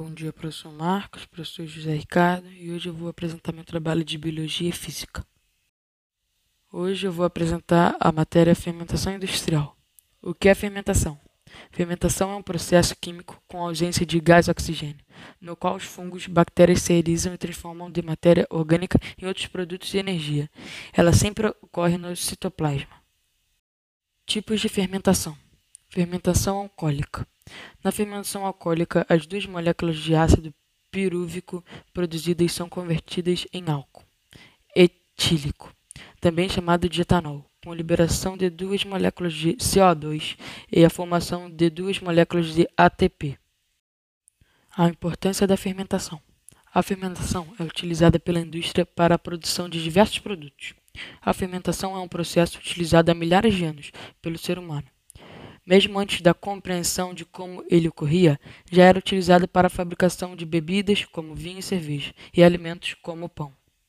Bom dia, professor Marcos, professor José Ricardo, e hoje eu vou apresentar meu trabalho de Biologia e Física. Hoje eu vou apresentar a matéria Fermentação Industrial. O que é fermentação? Fermentação é um processo químico com ausência de gás oxigênio, no qual os fungos bactérias se erizam e transformam de matéria orgânica em outros produtos de energia. Ela sempre ocorre no citoplasma. Tipos de fermentação: Fermentação alcoólica. Na fermentação alcoólica, as duas moléculas de ácido pirúvico produzidas são convertidas em álcool etílico, também chamado de etanol, com liberação de duas moléculas de CO2 e a formação de duas moléculas de ATP. A importância da fermentação. A fermentação é utilizada pela indústria para a produção de diversos produtos. A fermentação é um processo utilizado há milhares de anos pelo ser humano. Mesmo antes da compreensão de como ele ocorria, já era utilizada para a fabricação de bebidas como vinho e cerveja, e alimentos como pão.